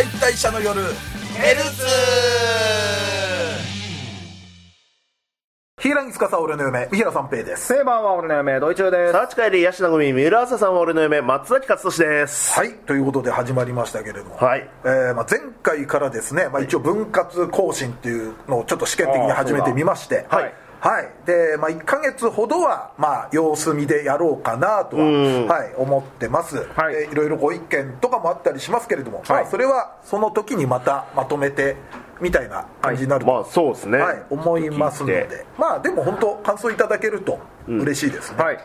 解体者の夜。ヘルツ平木司俺の嫁。三平三平です。セーバーは俺の嫁ドイチューです。サーチ会でヤシナゴミ三浦朝さんは俺の嫁松崎勝利です。はいということで始まりましたけれども、はい。えーまあ、前回からですね、まあ、一応分割更新っていうのをちょっと試験的に始めてみまして。あーそうだはいはい。で、まあ、1か月ほどは、まあ、様子見でやろうかなとは、はい、思ってます、はい。えーいろいろご意見とかもあったりしますけれども、はい。まあ、それはその時にまたまとめてみたいな感じになると、まあそうですね。はい、思いますので。まあでも本当感想いただけると嬉しいですね、はい。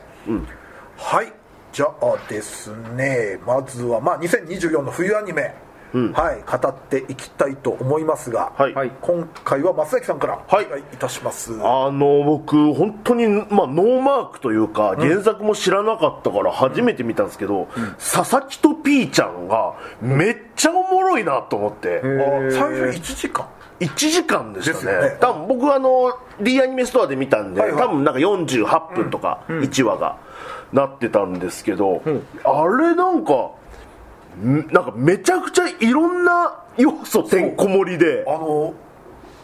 はい。じゃあですねまずはまあ2024の冬アニメ、はい語っていきたいと思いますが、はい。はい。今回は松崎さんからおはい。願いいたします、あの僕本当にまあノーマークというか原作も知らなかったから初めて見たんですけど、佐々木とピーちゃんがめっちゃおもろいなと思って。あ最初1時間？1時間でしたね。ですよね。多分僕あの D アニメストアで見たんで、はいはい。多分なんか48分とか1話がなってたんですけど、あれなんかんなんかめちゃくちゃいろんな要素てんこ盛りで。あの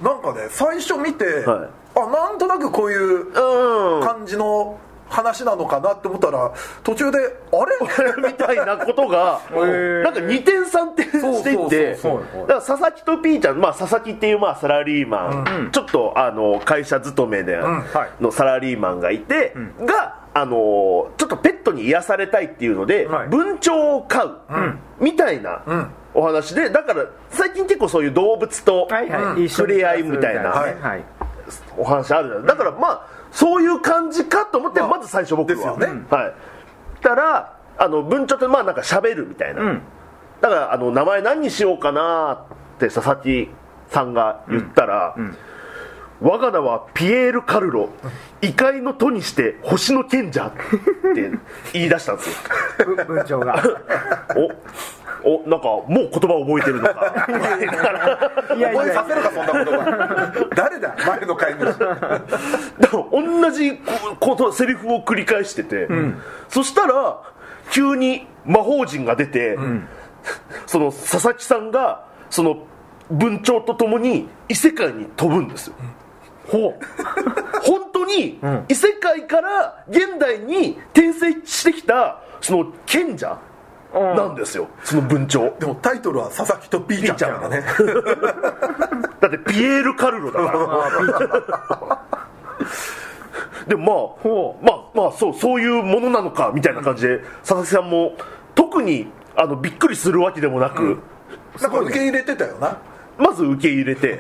なんかね最初見て、はい。あなんとなくこういううん。感じの話なのかなって思ったら途中であれ？みたいなことが ー。なんか2点3点していってだから佐々木とピーちゃん、まあ、佐々木っていうまあサラリーマン、ちょっとあの会社勤めではい。のサラリーマンがいて、があのちょっとペットに癒されたいっていうので、はい。文鳥を飼う、みたいなお話でだから最近結構そういう動物とはいはい、うん。触れ合いみたいなお話あるじゃない。だからまあそういう感じかと思ってまず最初僕は。ですよね。はい。たらあの文鳥ってまあなんか喋るみたいな、ん。だからあの名前何にしようかなって佐々木さんが言ったら、我が名はピエール・カルロ異界の都にして星の賢者って言い出したんですよ。ぶ文鳥が。おおなんかもう言葉覚えてるのか。いやい覚えやさせるかそんなことが誰だ？前の飼い主だから同じことセリフを繰り返してて、そしたら急に魔法陣が出て、その佐々木さんがその文鳥と共に異世界に飛ぶんですよ、ほう。本当に異世界から現代に転生してきたその賢者なんですよ、その文鳥。でもタイトルは佐々木とピーちゃんだね。だってピエール・カルロだから。でもほまあまあまあそうそういうものなのかみたいな感じで佐々木さんも特にあのびっくりするわけでもなく、なんか受け入れてたよな。まず受け入れて、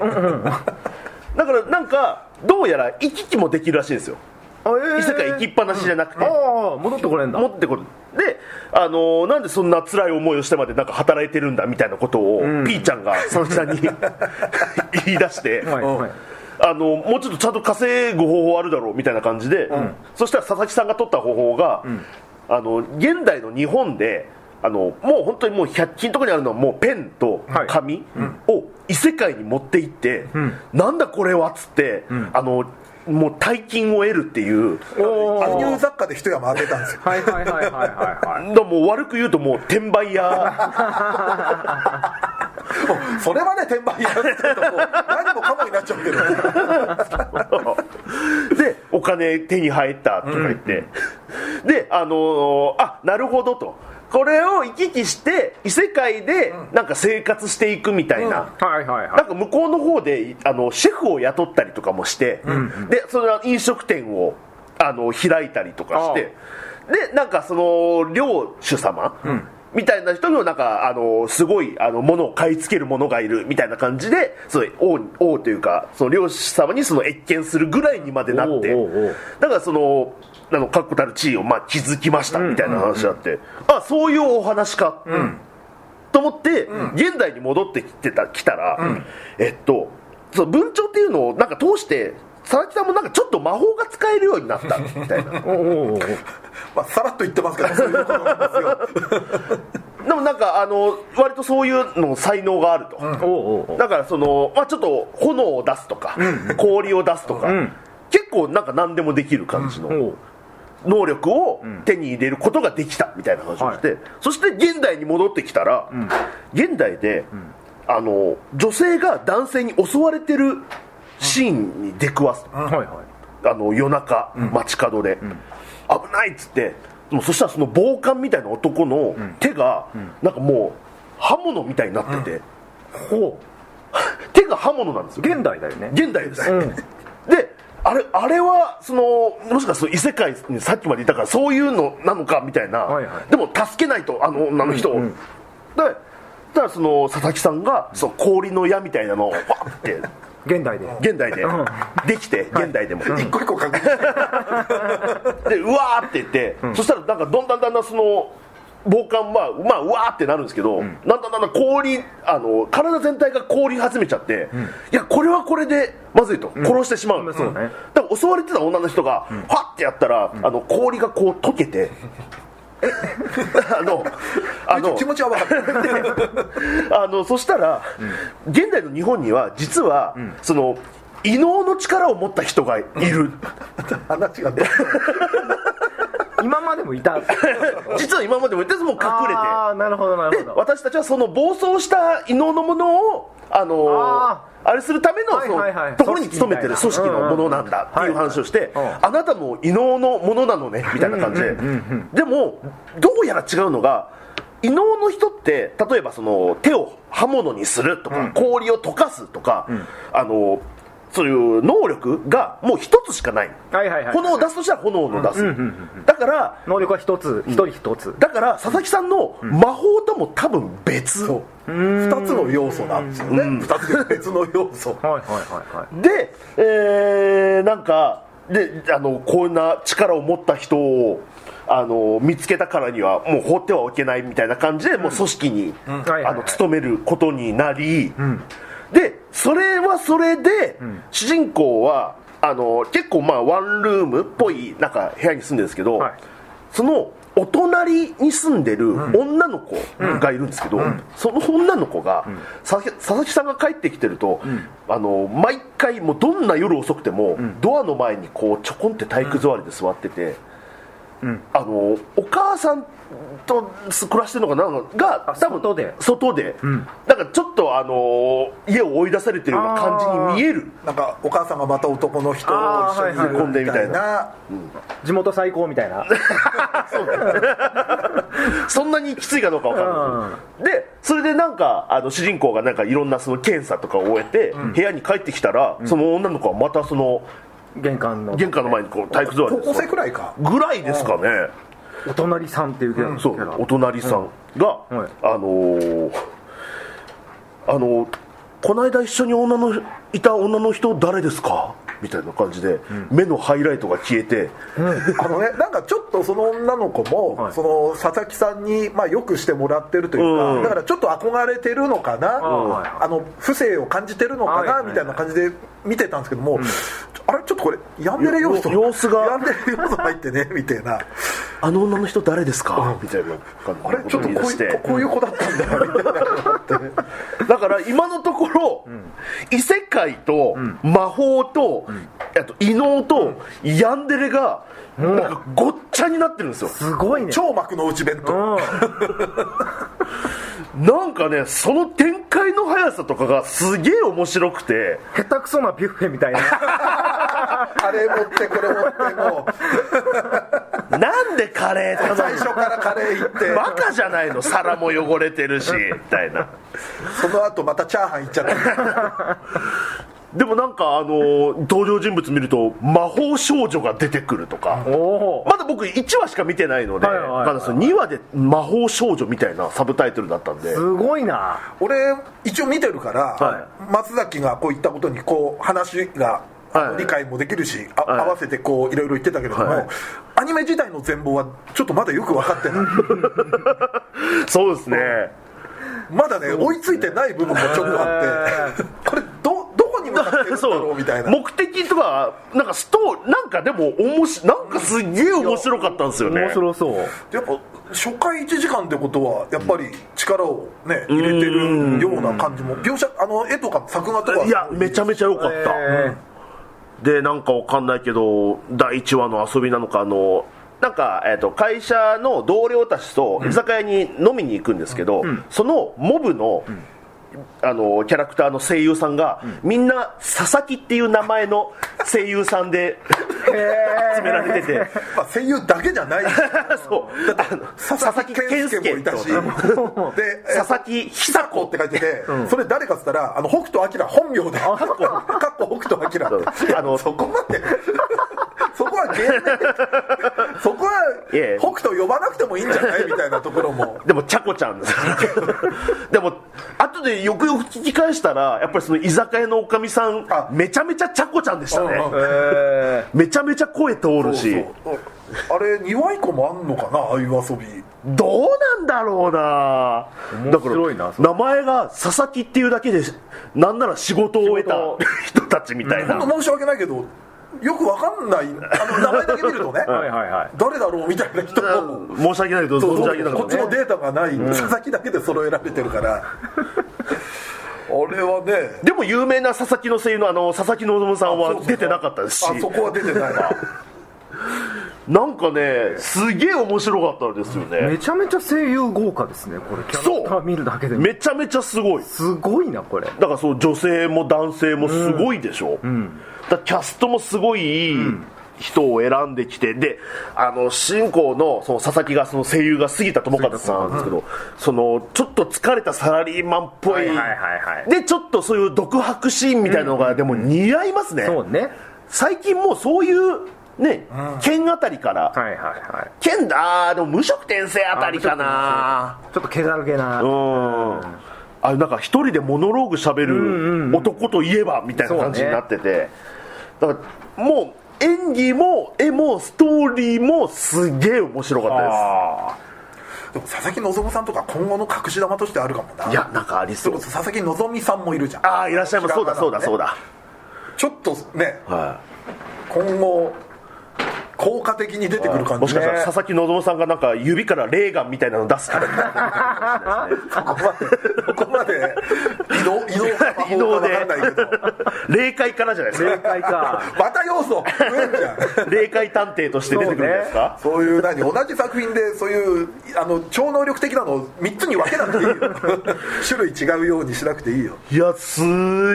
だからなんかどうやら行き来もできるらしいんですよ。異世界行きっぱなしじゃなくて、ああ戻ってこれんだ。持ってくるで、あのーなんでそんな辛い思いをしてまでなんか働いてるんだみたいなことを、ピーちゃんが佐々木さんに 言い出して、はい。はい。あのもうちょっとちゃんと稼ぐ方法あるだろうみたいな感じで、そしたら佐々木さんが取った方法が、あの現代の日本であのもう本当にもう100均とかにあるのはもうペンとはい。紙を異世界に持って行って、なんだこれはっつって、あのもう大金を得るっていうおー。輸入雑貨で一山あげたんですよ。はいはいはいはいは もう悪く言うともう転売屋。それはね転売屋って言うと何もかもになっちゃうけど。でお金手に入ったとか言って、であのーあなるほどとこれを行き来して異世界でなんか生活していくみたいな、はいはいはなんか向こうの方であのシェフを雇ったりとかもして、でそれは飲食店をあの開いたりとかしてでなんかその領主様、みたいな人のなんかあのすごいあの物を買い付ける者がいるみたいな感じでその王王というかその領主様にその謁見するぐらいにまでなって。だからそのあの確固たる地位をまあ築きましたみたいな話があって、あそういうお話か、と思って、現代に戻ってきてた来たら、えっとその文鳥っていうのをなんか通して佐々木さんもなんかちょっと魔法が使えるようになった みたいな。まあさらっと言ってますけどそういうことなんですよ。でもなんかあの割とそういうの才能があると、おうおうおう。だからその、まあ、ちょっと炎を出すとか、氷を出すとか、うん。結構なんか何でもできる感じの、能力を手に入れることができたみたいな話をして、そして現代に戻ってきたら、現代で、あの女性が男性に襲われてるシーンに出くわす、はいはい。あの夜中、街角で、危ないっつってもうそしたらその暴漢みたいな男の手が、なんかもう刃物みたいになってて、ほ 手が刃物なんですよ。う現代だよね。現代です、うん。であれあれはそのもしかすると異世界にさっきまでいたからそういうのなのかみたいな、はいはい。でも助けないとあの女の人を、うんうん。でだからその佐々木さんがその氷の矢みたいなのをパッて。現代で。現代で。うん。できて現代でも、一個一個確て。でうわーって言って、そしたらなんかどんだんだんだんその暴漢はまあうわーってなるんですけど、だん。だんだんだん氷あの体全体が凍り始めちゃって、いやこれはこれでまずいと、殺してしまう、うんそうね。だから襲われてた女の人が、ファッてやったら、あの氷がこう溶けて あのあの気持ちは分かる。あのそしたら、現代の日本には実は、その異能の力を持った人がいる、話がどう今までもいた。実は今までも言ってもう隠れて。ああなるほどなるでほど。私たちはその暴走した異能のものをあのーああれするためのはいそのところに勤めてる組織のものなんだっていう話をしてうん。うんあなたも異能のものなのねみたいな感じで。でもどうやら違うのが異能の人って例えばその手を刃物にするとか、氷を溶かすとか、あのそういう能力がもう一つしかない、はいはいはい。炎を出すとしたら炎を出す、だから能力は一つ一人一つ。だから佐々木さんの魔法とも多分別、そう。2つの要素なんですよね、2つで別の要素。はいはいはいはい。で、えーなんかであのこんな力を持った人をあの見つけたからにはもう放ってはおけないみたいな感じで、もう組織に、あの勤めることになり、でそれはそれで、主人公はあの結構まあワンルームっぽいなんか部屋に住んでるんですけど、はい。そのお隣に住んでる女の子がいるんですけど、その女の子が、佐々木佐々木さんが帰ってきてると、あの毎回もうどんな夜遅くても、ドアの前にこうちょこんって体育座りで座ってて、あのお母さんと暮らしてるのかな？があ外で。外で、だからちょっとあの家を追い出されてるような感じに見える。なんかお母さんがまた男の人と一緒にいあーはい。はいるみたいな。地元最高みたいな。そんなにきついかどうかわかんない。でそれでなんかあの主人公がなんかいろんなその検査とかを終えて、部屋に帰ってきたら、その女の子はまたその玄関の。玄関の前にこう体育座りで高校生くらいか。ぐらいですかね、お隣さんっていうキャラ。そうお隣さんが、はい。あのーあのこの間一緒に女のいた女の人誰ですか？みたいな感じで、目のハイライトが消えて、あのねなんかちょっとその女の子も、はい。その佐々木さんにまあよくしてもらってるというか、うん。だからちょっと憧れてるのかな、はいあの不正を感じてるのかな、みたいな感じで見てたんですけども、あれちょっとこれヤンデレ要素よ様子が。ヤンデレ要素入ってね みたいな。あの女の人誰ですか、みたいな感じあれちょっとこういうここういう子だったんだみたいな思って。だから今のところ、異世界と魔法と、あと異能とヤンデレがなんかごっちゃになってるんですよ。すごいね。超幕の内弁当、うん。なんかねその展開の速さとかがすげえ面白くて。下手くそなビュッフェみたいな。あれ持ってこれ持っても。う なんでカレー頼む最初からカレー行って。バカじゃないの？皿も汚れてるしみたいな。その後またチャーハン行っちゃったでもなんかあの登場人物見ると魔法少女が出てくるとか。まだ僕1話しか見てないので、まだその2話で魔法少女みたいなサブタイトルだったんで。すごいな。俺一応見てるから、は松崎がこう言ったことにこう話が、理解もできるし、あはい。合わせてこういろいろ言ってたけれども、はい。アニメ自体の全貌はちょっとまだよく分かってない。そうですね。まだね追いついてない部分もちょっとあって。これ ってるんだそろうみたいな。目的とかなんかストーなんかでもおもしなんかすっげえ面白かったんですよね。面白そう。やっぱ初回1時間ってことはやっぱり力をね入れてるような感じも描写あの絵とか作画とか。いやめちゃめちゃ良かった、えでなんかわかんないけど第1話の遊びなのかあのなんか、えー、と会社の同僚たちと居酒屋に飲みに行くんですけど、そのモブのあのキャラクターの声優さんが、みんな佐々木っていう名前の 声優さんで集められてて。まあ、声優だけじゃない。そう。だって佐々木健介もいたし。で佐々木久子って書いてて、それ誰かっつったらあの北斗晶本名でかっこ北斗晶。あのそこまでそこは芸名そこは北斗呼ばなくてもいいんじゃない？みたいなところも。でもちゃこちゃんです。でも後でよくよく聞き返したらやっぱりその居酒屋のおかみさんあ。めちゃめちゃちゃこちゃんでしたね。うんうん。えめちゃめちゃ声通るし。そうそう。あれ庭以降もあんのかな？ああいう遊び。どうなんだろうな。面白いなだから名前が佐々木っていうだけでなんなら仕事を終えた仕人たちみたいな、本当申し訳ないけどよくわかんないあの名前だけ見るとねーはいはいはい。誰だろうみたいな人も。申し訳ないけどそう存じ上げなかっこったちもデータがない、佐々木だけで揃えられてるから。あれはね。でも有名な佐々木の声優のあの佐々木希さんは出てなかったですし。あそこは出てない。な んかねすげえ面白かったんですよね。めちゃめちゃ声優豪華ですねこれ。キャラクター見るだけでも。めちゃめちゃすごい。すごいなこれ。だからそう女性も男性もすごいでしょ、だからキャストもすごいいい人を選んできて。であの主人公のその佐々木がその声優が杉田智和さんなんですけど、そのちょっと疲れたサラリーマンっぽい,、はいはいはいはい。でちょっとそういう独白シーンみたいなのがでも似合いますね、そうね。最近もうそういうね、剣あたりから、はいはいはい。剣だあーでも無職転生あたりかな。ちょっと気だるげな。うん。あなんか一人でモノローグしゃべる男といえばみたいな感じになってて、だからもう演技も絵もストーリーもすげえ面白かったあでも佐々木希さんとか今後の隠し玉としてあるかもな。ですいやなんかありそう。佐々木希さんもいるじゃん。ああいらっしゃいますそうだそうだそうだ。ちょっとね。は今後効果的に出てくるい感じもしかしたらね。佐々木希さんがなんか指からレーガンみたいなの出すからそ こまでそこまで移動移動か魔法か移動で分かんないけど。霊界か。らじゃないです正か。解かまた要素増えんじゃん霊界探偵として出てくるんですか？そういう何同じ作品でそういうあの超能力的なのを3つに分けなくていいよ。種類違うようにしなくていいよ。いやす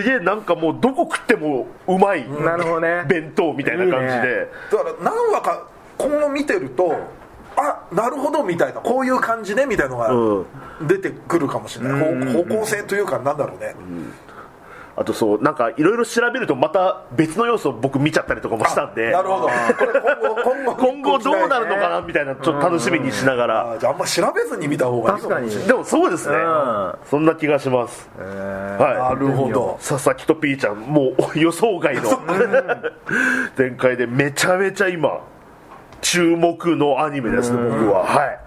げえ。なんかもうどこ食ってもうまい。なるほどね。弁当みたいな感じいいね。でだから何話か今後見てるとあなるほどみたいなこういう感じねみたいなのが出てくるかもしれない、方方向性というかなんだろうね、あとそうなんかいろいろ調べるとまた別の要素を僕見ちゃったりとかもしたんでなるほど。これ今後今後今後どうなるのかなみたいなちょっと楽しみにしながら。あじゃああんま調べずに見た方がいい確かに。でもそうですね。うん。そんな気がします。なはるほど。い佐々木とピーちゃんもう予想外の。展開でめちゃめちゃ今注目のアニメですね僕は。はい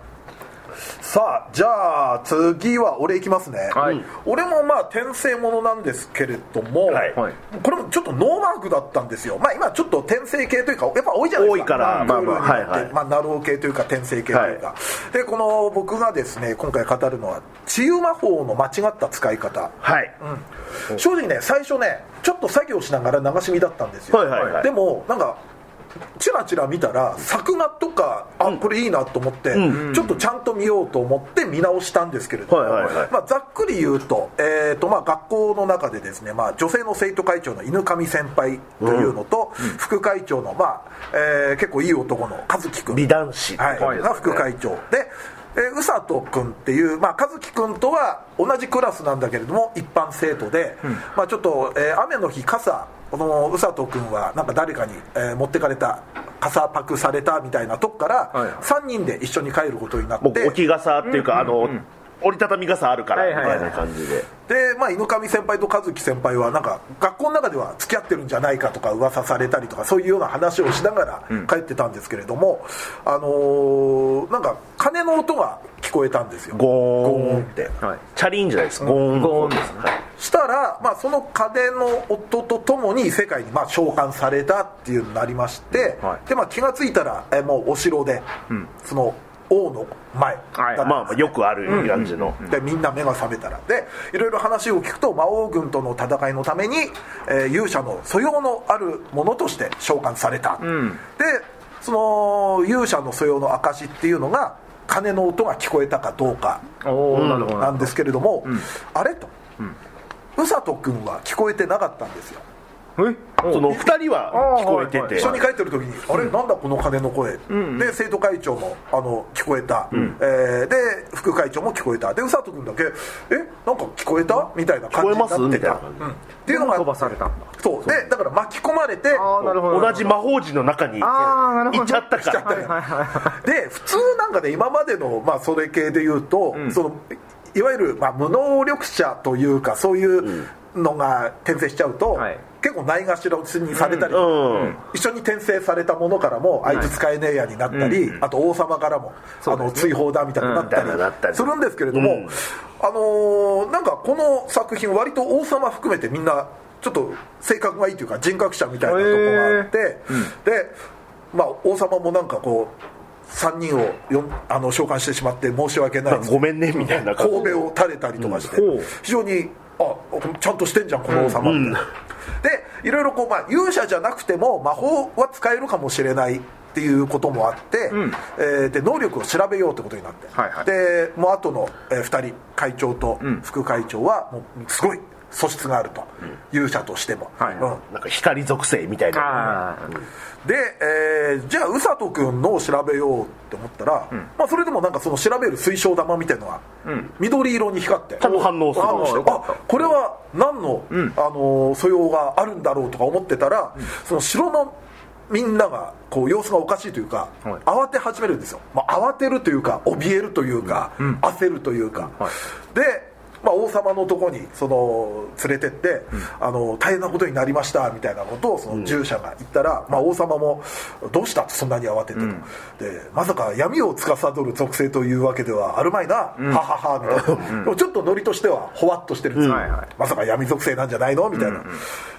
さあじゃあ次は俺いきますね、はい。俺もまあ転生ものなんですけれども、はい。はい。これもちょっとノーマークだったんですよ。まあ今ちょっと転生系というかやっぱ多いじゃないですか。多いからまあまあまあまあはいはい。まあなろう系というか転生系というか、でこの僕がですね今回語るのは治癒魔法の間違った使い方。はい。正直ね最初ねちょっと作業しながら流し見だったんですよ、はいはいはい。でもなんかチラチラ見たら作画とかあこれいいなと思って、ちょっとちゃんと見ようと思って見直したんですけれども、はいはいはい。まあ、ざっくり言うと,、えーとまあ、学校の中でですね、まあ、女性の生徒会長の犬上先輩というのと、副会長の、まあえー結構いい男の和樹君。美男子。はい。はいが副会長。でえー宇佐人君っていう、まあ、和樹君とは同じクラスなんだけれども一般生徒で、まあ、ちょっと、えー雨の日傘この宇佐人君はなんか誰かに、えー持ってかれた傘パクされたみたいなとこから、はい3人で一緒に帰ることになってもう置き傘っていうかあの折りたたみ傘あるからみはいはいはい。たいな感じで。で、まあ、犬上先輩と和樹先輩はなんか学校の中では付き合ってるんじゃないかとか噂されたりとかそういうような話をしながら帰ってたんですけれども、あのーなんか鐘の音が聞こえたんですよ。ゴーンゴーンって。はい。チャリンじゃないですゴーン。ゴーンです。ねしたら、まあ、その鐘の音とともに異世界にまあ召喚されたっていうのになりまして、はい。でまあ、気が付いたらえもうお城で、その王の前だったんですね。まあまあよくある感じの。でみんな目が覚めたら。でいろいろ話を聞くと魔王軍との戦いのために、えー勇者の素養のあるものとして召喚された、ん。でその勇者の素養の証っていうのが鐘の音が聞こえたかどうかなんですけれども、あれと。宇佐人君は聞こえてなかったんですよ。えその2人は聞こえてて。一緒に帰ってる時に「あれ？なんだこの鐘の声」で生徒会長もあの聞こえた、えーで副会長も聞こえた。で宇佐人君だけ「え？なんか聞こえた?」みたいな感じになってた。っていうのが飛ばされたんだ。そう。でだから巻き込まれて同じ魔法陣の中に行っちゃったか。らで普通なんかね今までの、まあ、それ系で言うと、そのいわゆる、まあ、無能力者というかそういうのが転生しちゃうと、はい結構ないがしろにされたり、うん。一緒に転生されたものからもあいつ使えねえやになったり、あと王様からも、あの追放だみたいになったりするんですけれども、うん。あのーなんかこの作品割と王様含めてみんなちょっと性格がいいというか人格者みたいなところがあって、で、まあ、王様もなんかこう3人をよんあの召喚してしまって申し訳ない。ごめんねみたいな神戸を垂れたりとかして、非常にあちゃんとしてんじゃんこの王様って、でいろいろこう、まあ、勇者じゃなくても魔法は使えるかもしれないっていうこともあって、ん。えーで能力を調べようってことになって、はいはい。でもう後の、え2人会長と副会長はもうすごい素質があると、勇者としても、はい。うん。なんか光属性みたいな。で、えーじゃあ宇佐人君のを調べようって思ったら、まあ、それでもなんかその調べる水晶玉みたいのが緑色に光って、ちゃんと反応する。あこれは何の、あのー素養があるんだろうとか思ってたら、その城のみんながこう様子がおかしいというか、はい。慌て始めるんですよ、まあ、慌てるというか怯えるというか、焦るというか、はい。で、まあ、王様のとこにその連れてって、あの大変なことになりましたみたいなことをその従者が言ったら、まあ、王様もどうした？ってそんなに慌ててと、でまさか闇を司る属性というわけではあるまいな、はははみたいな、でもちょっとノリとしてはほわっとしてるんですよ、まさか闇属性なんじゃないの？みたいな、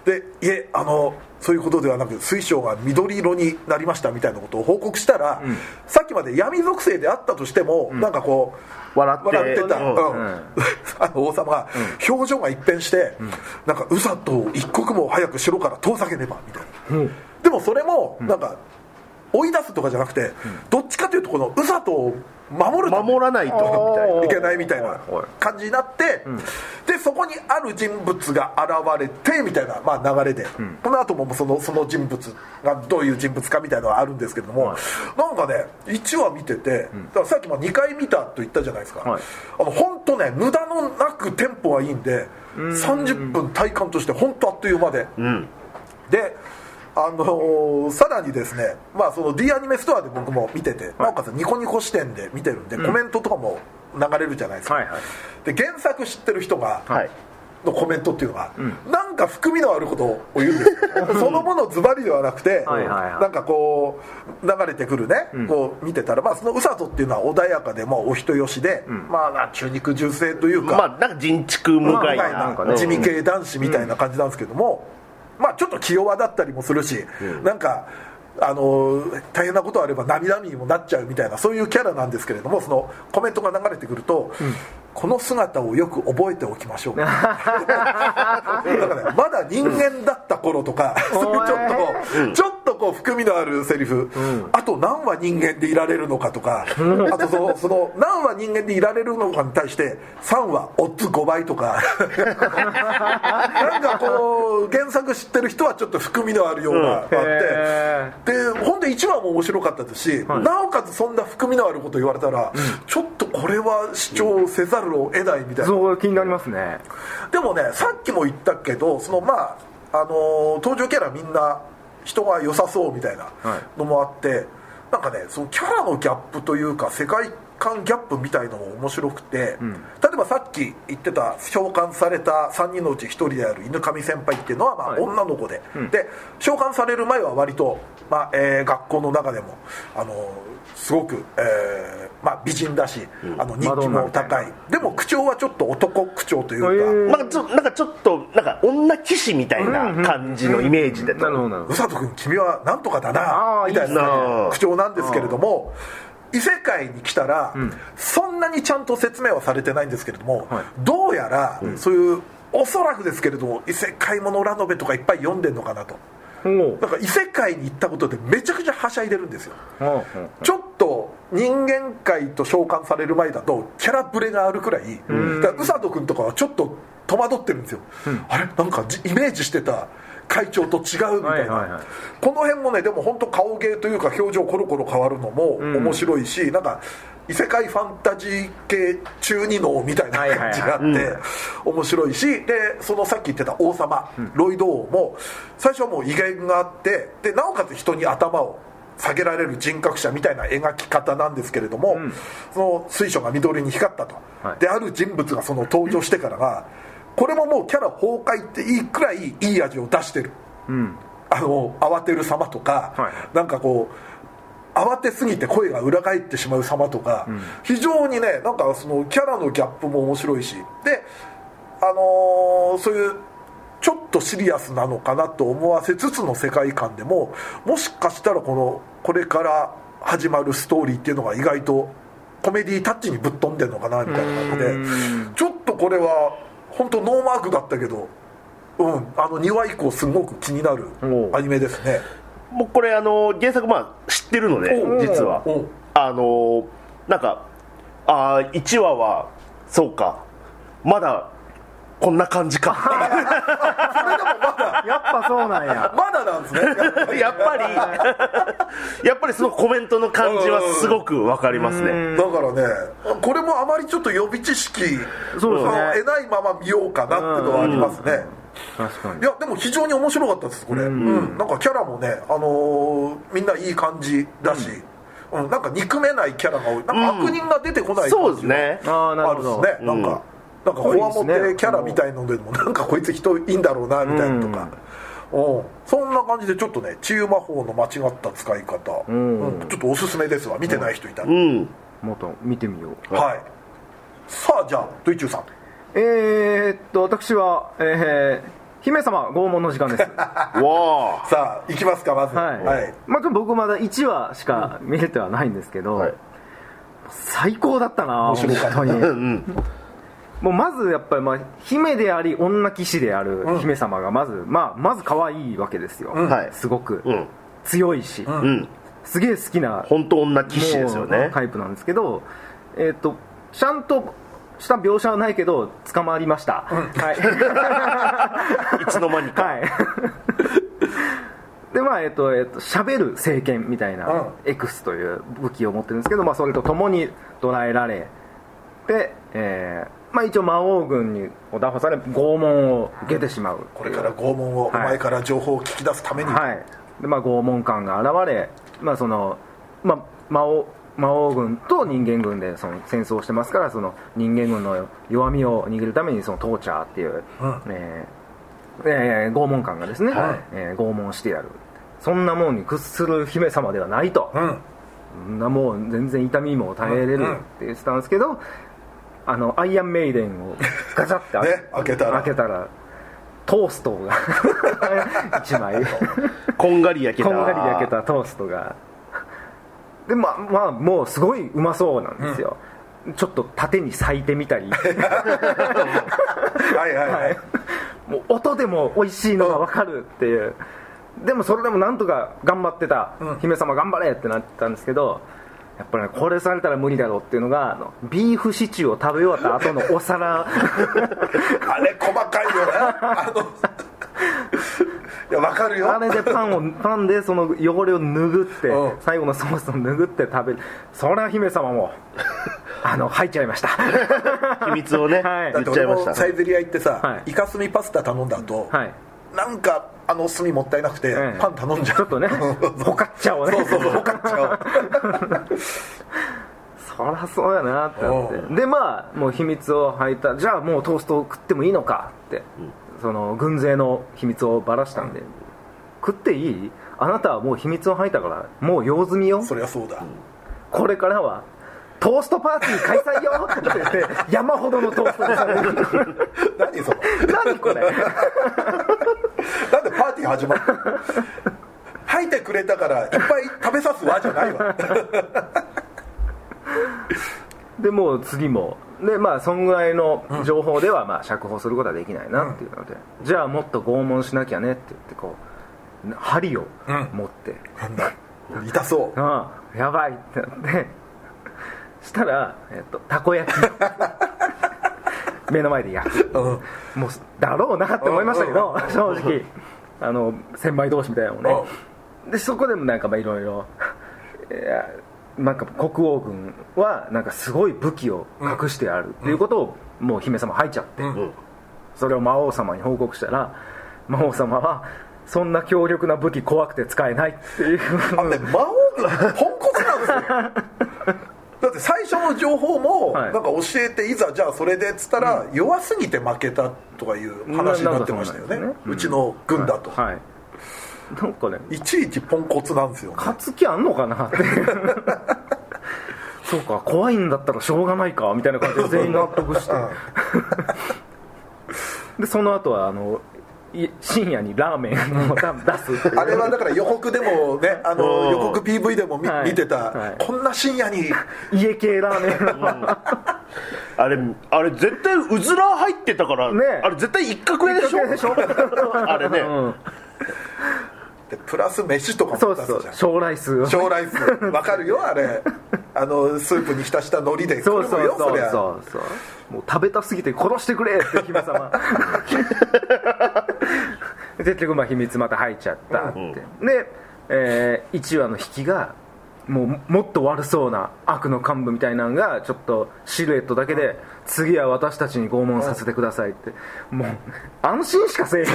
でいえあのそういうことではなく水晶が緑色になりましたみたいなことを報告したら、さっきまで闇属性であったとしても、なんかこう笑ってた、うん。うん。あの王様が表情が一変して、なんか宇佐と一刻も早く城から遠ざけねばみたいな、でもそれもなんか追い出すとかじゃなくて、どっちかというとこの宇佐とを守る守らないと。みたいけないみたいな感じになって、でそこにある人物が現れてみたいな、まあ、流れで、この後もそのその人物がどういう人物かみたいなのはあるんですけども、なんかね1話見てて、だからさっきも2回見たと言ったじゃないですか、はい。あの本当ね無駄のなくテンポがいいんで30分体感として本当あっという間で、うん。であのーさらにですね、まあ、その D アニメストアで僕も見てて、なおかつニコニコ視点で見てるんで、コメントとかも流れるじゃないですか、はいはい。で原作知ってる人が、はい。のコメントっていうのが、なんか含みのあることを言うんですよ。そのものズバリではなくて、はいなんかこう流れてくるね、こう見てたら、まあ、その宇佐人っていうのは穏やかでもお人よしで、まあ中肉重性というか、まあなんか人畜無害な地味系男子みたいな感じなんですけども、まあちょっと気弱だったりもするし、なんかあの大変なことあれば涙にもなっちゃうみたいなそういうキャラなんですけれどもそのコメントが流れてくると、この姿をよく覚えておきましょう。だからねまだ人間だった頃とか そういうちょっと、ちょっとこう含みのあるセリフ、あと何話人間でいられるのかとか、あとそのその何話人間でいられるのかに対して3話オッズ5倍とか。なんかこう原作知ってる人はちょっと含みのあるようなあって、へで本当1話も面白かったですし、なおかつそんな含みのあること言われたら、ちょっとこれは視聴せざるを得ないみたいな、そう気になりますね。でもねさっきも言ったけどそのまああのー登場キャラみんな人が良さそうみたいなのもあって、なんかねそのキャラのギャップというか世界観ギャップみたいのも面白くて、例えばさっき言ってた召喚された3人のうち1人である犬神先輩っていうのはまあはい。女の子で、で召喚される前は割と、まあえー学校の中でもあのーすごく、えーまあ、美人だし、あの人気も高い。でも口調はちょっと男口調というか、なんかちょなんかちょっとなんか女騎士みたいな感じのイメージでなるほどなるほ宇佐人君君はなんとかだなみたいなな口調なんですけれども異世界に来たら、そんなにちゃんと説明はされてないんですけれども、はい。どうやら、そういうおそらくですけれども異世界ものラノベとかいっぱい読んでんのかなと。どおだから異世界に行ったことでめちゃくちゃはしゃいでるんですよ。おちょっと人間界と召喚される前だとキャラブレがあるくらい、だから宇佐人君とかはちょっと戸惑ってるんですよ、あれ？なんかじイメージしてた会長と違うみたいな、はいはいはい。この辺もねでも本当顔芸というか表情コロコロ変わるのも面白いし、なんか異世界ファンタジー系中二能みたいな感じがあって、面白いしでそのさっき言ってた王様、ロイド王も最初はもう威厳があってでなおかつ人に頭を下げられる人格者みたいな描き方なんですけれども、その水晶が緑に光ったと、はい。である人物がその登場してからがこれももうキャラ崩壊っていいくらいいい味を出してる、あの慌てる様とか、はい。なんかこう慌てすぎて声が裏返ってしまう様とか、非常にねなんかそのキャラのギャップも面白いし。であのーそういうちょっとシリアスなのかなと思わせつつの世界観でももしかしたらこのこれから始まるストーリーっていうのが意外とコメディタッチにぶっ飛んでるのかなみたいな感じでちょっとこれは本当ノーマークだったけど、うん、あの2話以降すごく気になるアニメですね。もうこれあの原作まあ知ってるので実は。あのなんかあ1話はそうか。まだこんな感じか。やっぱそうなんや。まだなんですね。やっぱり。やっぱりそのコメントの感じはすごくわかりますね。だからねこれもあまりちょっと予備知識そうですね。を得ないまま見ようかなっていうのはありますね、確かに。いやでも非常に面白かったですこれ、うん。なんかキャラもね、あのーみんないい感じだし、うん。なんか憎めないキャラが多い。なんか悪人が出てこないそう感じがですね。ああなあるるほど。ですね、なんかなんかこわもてキャラみたいのでもなんかこいつ人いいんだろうなみたいなとか、うん。そんな感じでちょっとね治癒魔法の間違った使い方、うん。ちょっとおすすめですわ。見てない人いたら、うん。もっと見てみよう。はい。さあじゃあドイチューさん。えー、っと私はえー、姫様拷問の時間です。わあ。さあ行きますかまず。はい、はい。まあ、僕まだ1話しか見れてはないんですけど、はい。最高だったな面白かった。本当に。うんもうまずやっぱり、まあ、姫であり女騎士である姫様がまず、まあ、まず可愛いわけですよ、はい。すごく、うん。強いし、うん。すげえ好きな本当女騎士ですよもうねタイプなんですけどえっ、とちゃんとした描写はないけど捕まりました、はい。い。つの間にか。はい。でまあえっ、とえっ、と喋る聖剣みたいなうん。エクスという武器を持ってるんですけど、まあ、それと共に捕らえられで、えーまあ、一応魔王軍に打破され拷問を受けてしまう。これから拷問をお前から情報を聞き出すために、はい。で、まあ、拷問官が現れ、まあそのまあ、魔王魔王軍と人間軍でその戦争をしてますからその人間軍の弱みを握るためにそのトーチャーっていう、うん。えーえー拷問官がですね、はい。えー拷問してやる。そんなもんに屈する姫様ではないと、うん。なもう全然痛みも耐えれるって言ってたんですけど、あのアイアンメイデンをガチャってね開けたら。開けたらトーストが 1枚。こんがり焼けた。こんがり焼けたトーストが。でまあまあもうすごいうまそうなんですよ、ちょっと縦に裂いてみたり。はいはいはい、もう音でも美味しいのが分かるっていう。でもそれでもなんとか頑張ってた。うん。姫様頑張れってなってたんですけどやっぱりねこれされたら無理だろうっていうのがあのビーフシチューを食べ終わった後のお皿。あれ細かいよねあのいやわかるよ。あれでパンをパンでその汚れを拭ってうん。最後のソースを拭って食べる。それは姫様もあの入っちゃいました。秘密をね、はい。言っちゃいました。サイゼリヤ行ってさ、はい。イカスミパスタ頼んだ後、はいなんかあの炭もったいなくて、ええパン頼んじゃう。ちょっとねほかっちゃおうね。そうそうそうほかっちゃう。そりゃそうやなってなって。でまあもう秘密を吐いた。じゃあもうトーストを食ってもいいのか。って、その軍勢の秘密をばらしたんで、食っていい？あなたはもう秘密を吐いたからもう用済みよ。そりゃそうだ、これからはトーストパーティー開催よって言って山ほどのトーストがされる。何その何これ？なんでパーティー始まる？の吐いてくれたからいっぱい食べさすわじゃないわ。でもう次もでまあそんぐらいの情報ではまあ釈放することはできないなっていうので、じゃあもっと拷問しなきゃねって言ってこう針を持って、なん。だ痛そう。ああやばいってなってしたら、えっと、たこ焼き。目の前で焼く、もうだろうなって思いましたけど、正直。あの千枚同士みたいなのもね、でそこでもなんかまあいろいろ。なんか国王軍はなんかすごい武器を隠してある。っていうことをもう姫様吐いちゃって、うん。それを魔王様に報告したら魔王様はそんな強力な武器怖くて使えないっていう。あ魔王軍ポンコツなんですよ だって最初の情報もはい。なんか教えていざじゃあそれでっつったら弱すぎて負けたとかいう話になってましたよね。ね。うちの軍だと、はい。なんかねいちいちポンコツなんですよね。勝つ気あんのかなって。そうか怖いんだったらしょうがないかみたいな感じで全員納得して。でその後はあのい深夜にラーメンを出すあれはだから予告でもねあのう。ん予告 PV でも見,、はい。見てた、はい。こんな深夜に。家系ラーメンのあれあれ絶対うずら入ってたから、ね。あれ絶対一角屋でしょ？でしょ？あれね、うんでプラス飯とかそうそうも出すじゃん。将来数小ライスわかるよあれ。あのスープに浸した海苔で。そうそうそう。そうそう。もう食べたすぎて殺してくれって姫様。結局まあ秘密また入っちゃったって、で、え1話の引きがもうもっと悪そうな悪の幹部みたいなのがちょっとシルエットだけで次は私たちに拷問させてくださいって。もう安心しかせえへん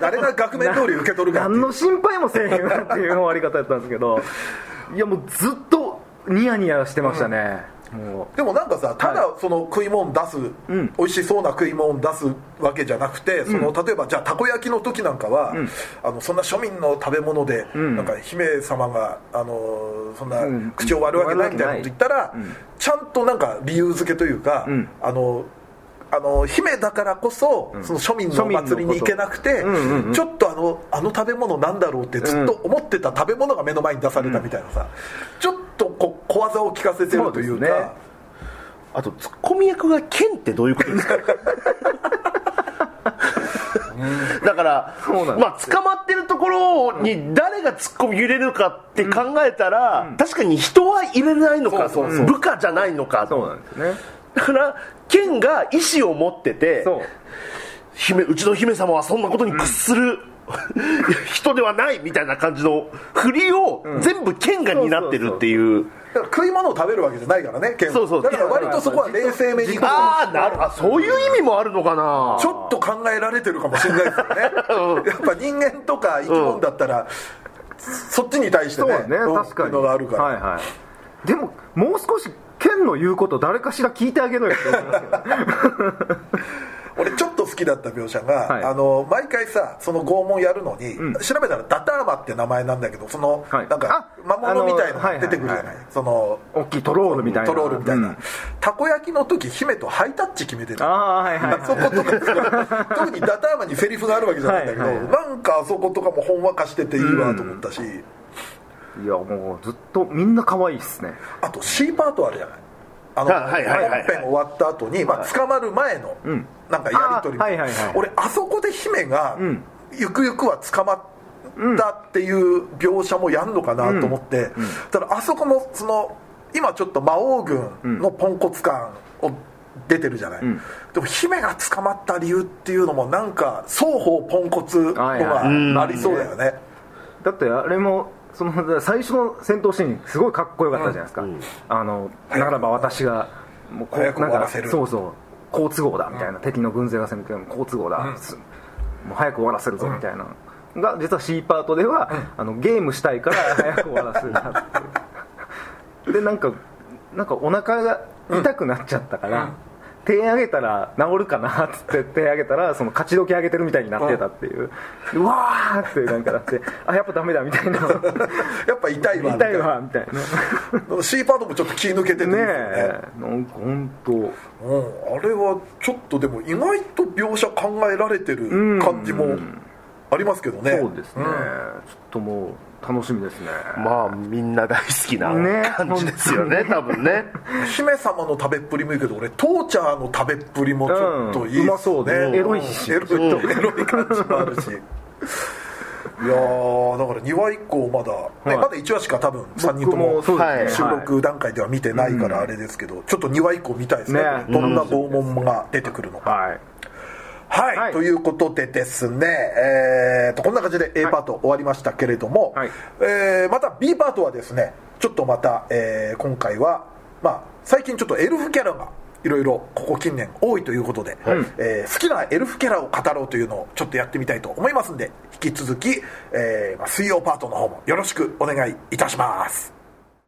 誰が額面通り受け取るか何の心配もせえへんなっていう終わり方やったんですけど。いやもうずっとニヤニヤしてましたね、もでもなんかさただその食い物出す、ん。美味しそうな食い物出すわけじゃなくてその、例えばじゃあたこ焼きの時なんかは、あのそんな庶民の食べ物で、ん。なんか姫様があのそんなうん。口を割るわけないみたいなこと言ったら、うん。ちゃんとなんか理由付けというか、ん。あのあの姫だからこそ、その庶民のお祭りに行けなくて、んうんうん。ちょっとあのあの食べ物なんだろうってずっと思ってた食べ物が目の前に出されたみたいなさ、ちょっとこう小技を聞かせてるというか。あとツッコミ役が剣ってどういうことですか？だからまあ捕まってるところに誰が突っ込み入れるかって考えたら、確かに人は入れないのかそうそうそう。部下じゃないのか。そうなんですねだから剣が意志を持ってて姫うちの姫様はそんなことに屈する、人ではないみたいな感じの振りを全部剣が担ってるっていう、食い物を食べるわけじゃないからねケンはそうそう。だから割とそこは冷静めにああなるあそういう意味もあるのかな。ちょっと考えられてるかもしれないですよね。やっぱ人間とか生き物だったら、そっちに対してねそうねうん確かにのがあるから、はいはい。でももう少し剣の言うこと誰かしら聞いてあげろよって思います 俺ちょっと好きだった描写が、はい。あの毎回さその拷問やるのに、調べたらダターマって名前なんだけどその、はい。なんかあ魔物みたいののが出てくるじゃない,、はいはいその大きいトロールみたいな。トロールみたいな、うん。たこ焼きの時姫とハイタッチ決めてた。ああはいはい、あそことか 特にダターマにセリフがあるわけじゃないんだけど、はいはいなんかあそことかもほんわかしてていいわと思ったし、いやもうずっとみんな可愛いっすね。あと C パートあるじゃない。あの、はいはいはいはい。本編終わった後に、まあ、捕まる前の、ん。なんかやり取りはいはいはい。俺あそこで姫が、ん。ゆくゆくは捕まったっていう描写もやんのかなと思って、ただあそこもその今ちょっと魔王軍のポンコツ感を出てるじゃない、でも姫が捕まった理由っていうのもなんか双方ポンコツのはいはい。がありそうだよね、だってあれもその最初の戦闘シーンすごいかっこよかったじゃないですか、あのならば私がもうこう早くなんか終わらせる。そうそう好都合だみたいな、敵の軍勢が攻めても好都合だ、すもう早く終わらせるぞみたいな、が実は C パートでは、あのゲームしたいから 早く終わらせるなってでなんかなんかお腹が痛くなっちゃったから、手上げたら治るかなっつって手上げたらその勝ち時上げてるみたいになってたっていう、うわーってなんかなって。あやっぱダメだみたいな。やっぱ痛いわみた痛いわみたいな。C パートもちょっと気抜けててね。ねえなんか本当うん、あれはちょっとでも意外と描写考えられてる感じもありますけどね。そうですね、ちょっともう楽しみですね。まあみんな大好きなね感じですよね多分ね。姫様の食べっぷりもいいけど俺トーチャーの食べっぷりもちょっといいうんうまそうでエロいし。エロいエロい感じもあるし。いやーだから2話以降まだ、ねはい。まだ1話しか多分3人とも収録段階では見てないからあれですけど、ちょっと2話以降見たいですね。ね。どんな拷問が出てくるのか、はいはい、はい。ということでですね、えー、とこんな感じで A パート終わりましたけれども、はい。えーまた B パートはですねちょっとまた、えー今回は、まあ、最近ちょっとエルフキャラがいろいろここ近年多いということで、えー好きなエルフキャラを語ろうというのをちょっとやってみたいと思いますんで引き続き、えーまあ水曜パートの方もよろしくお願いいたします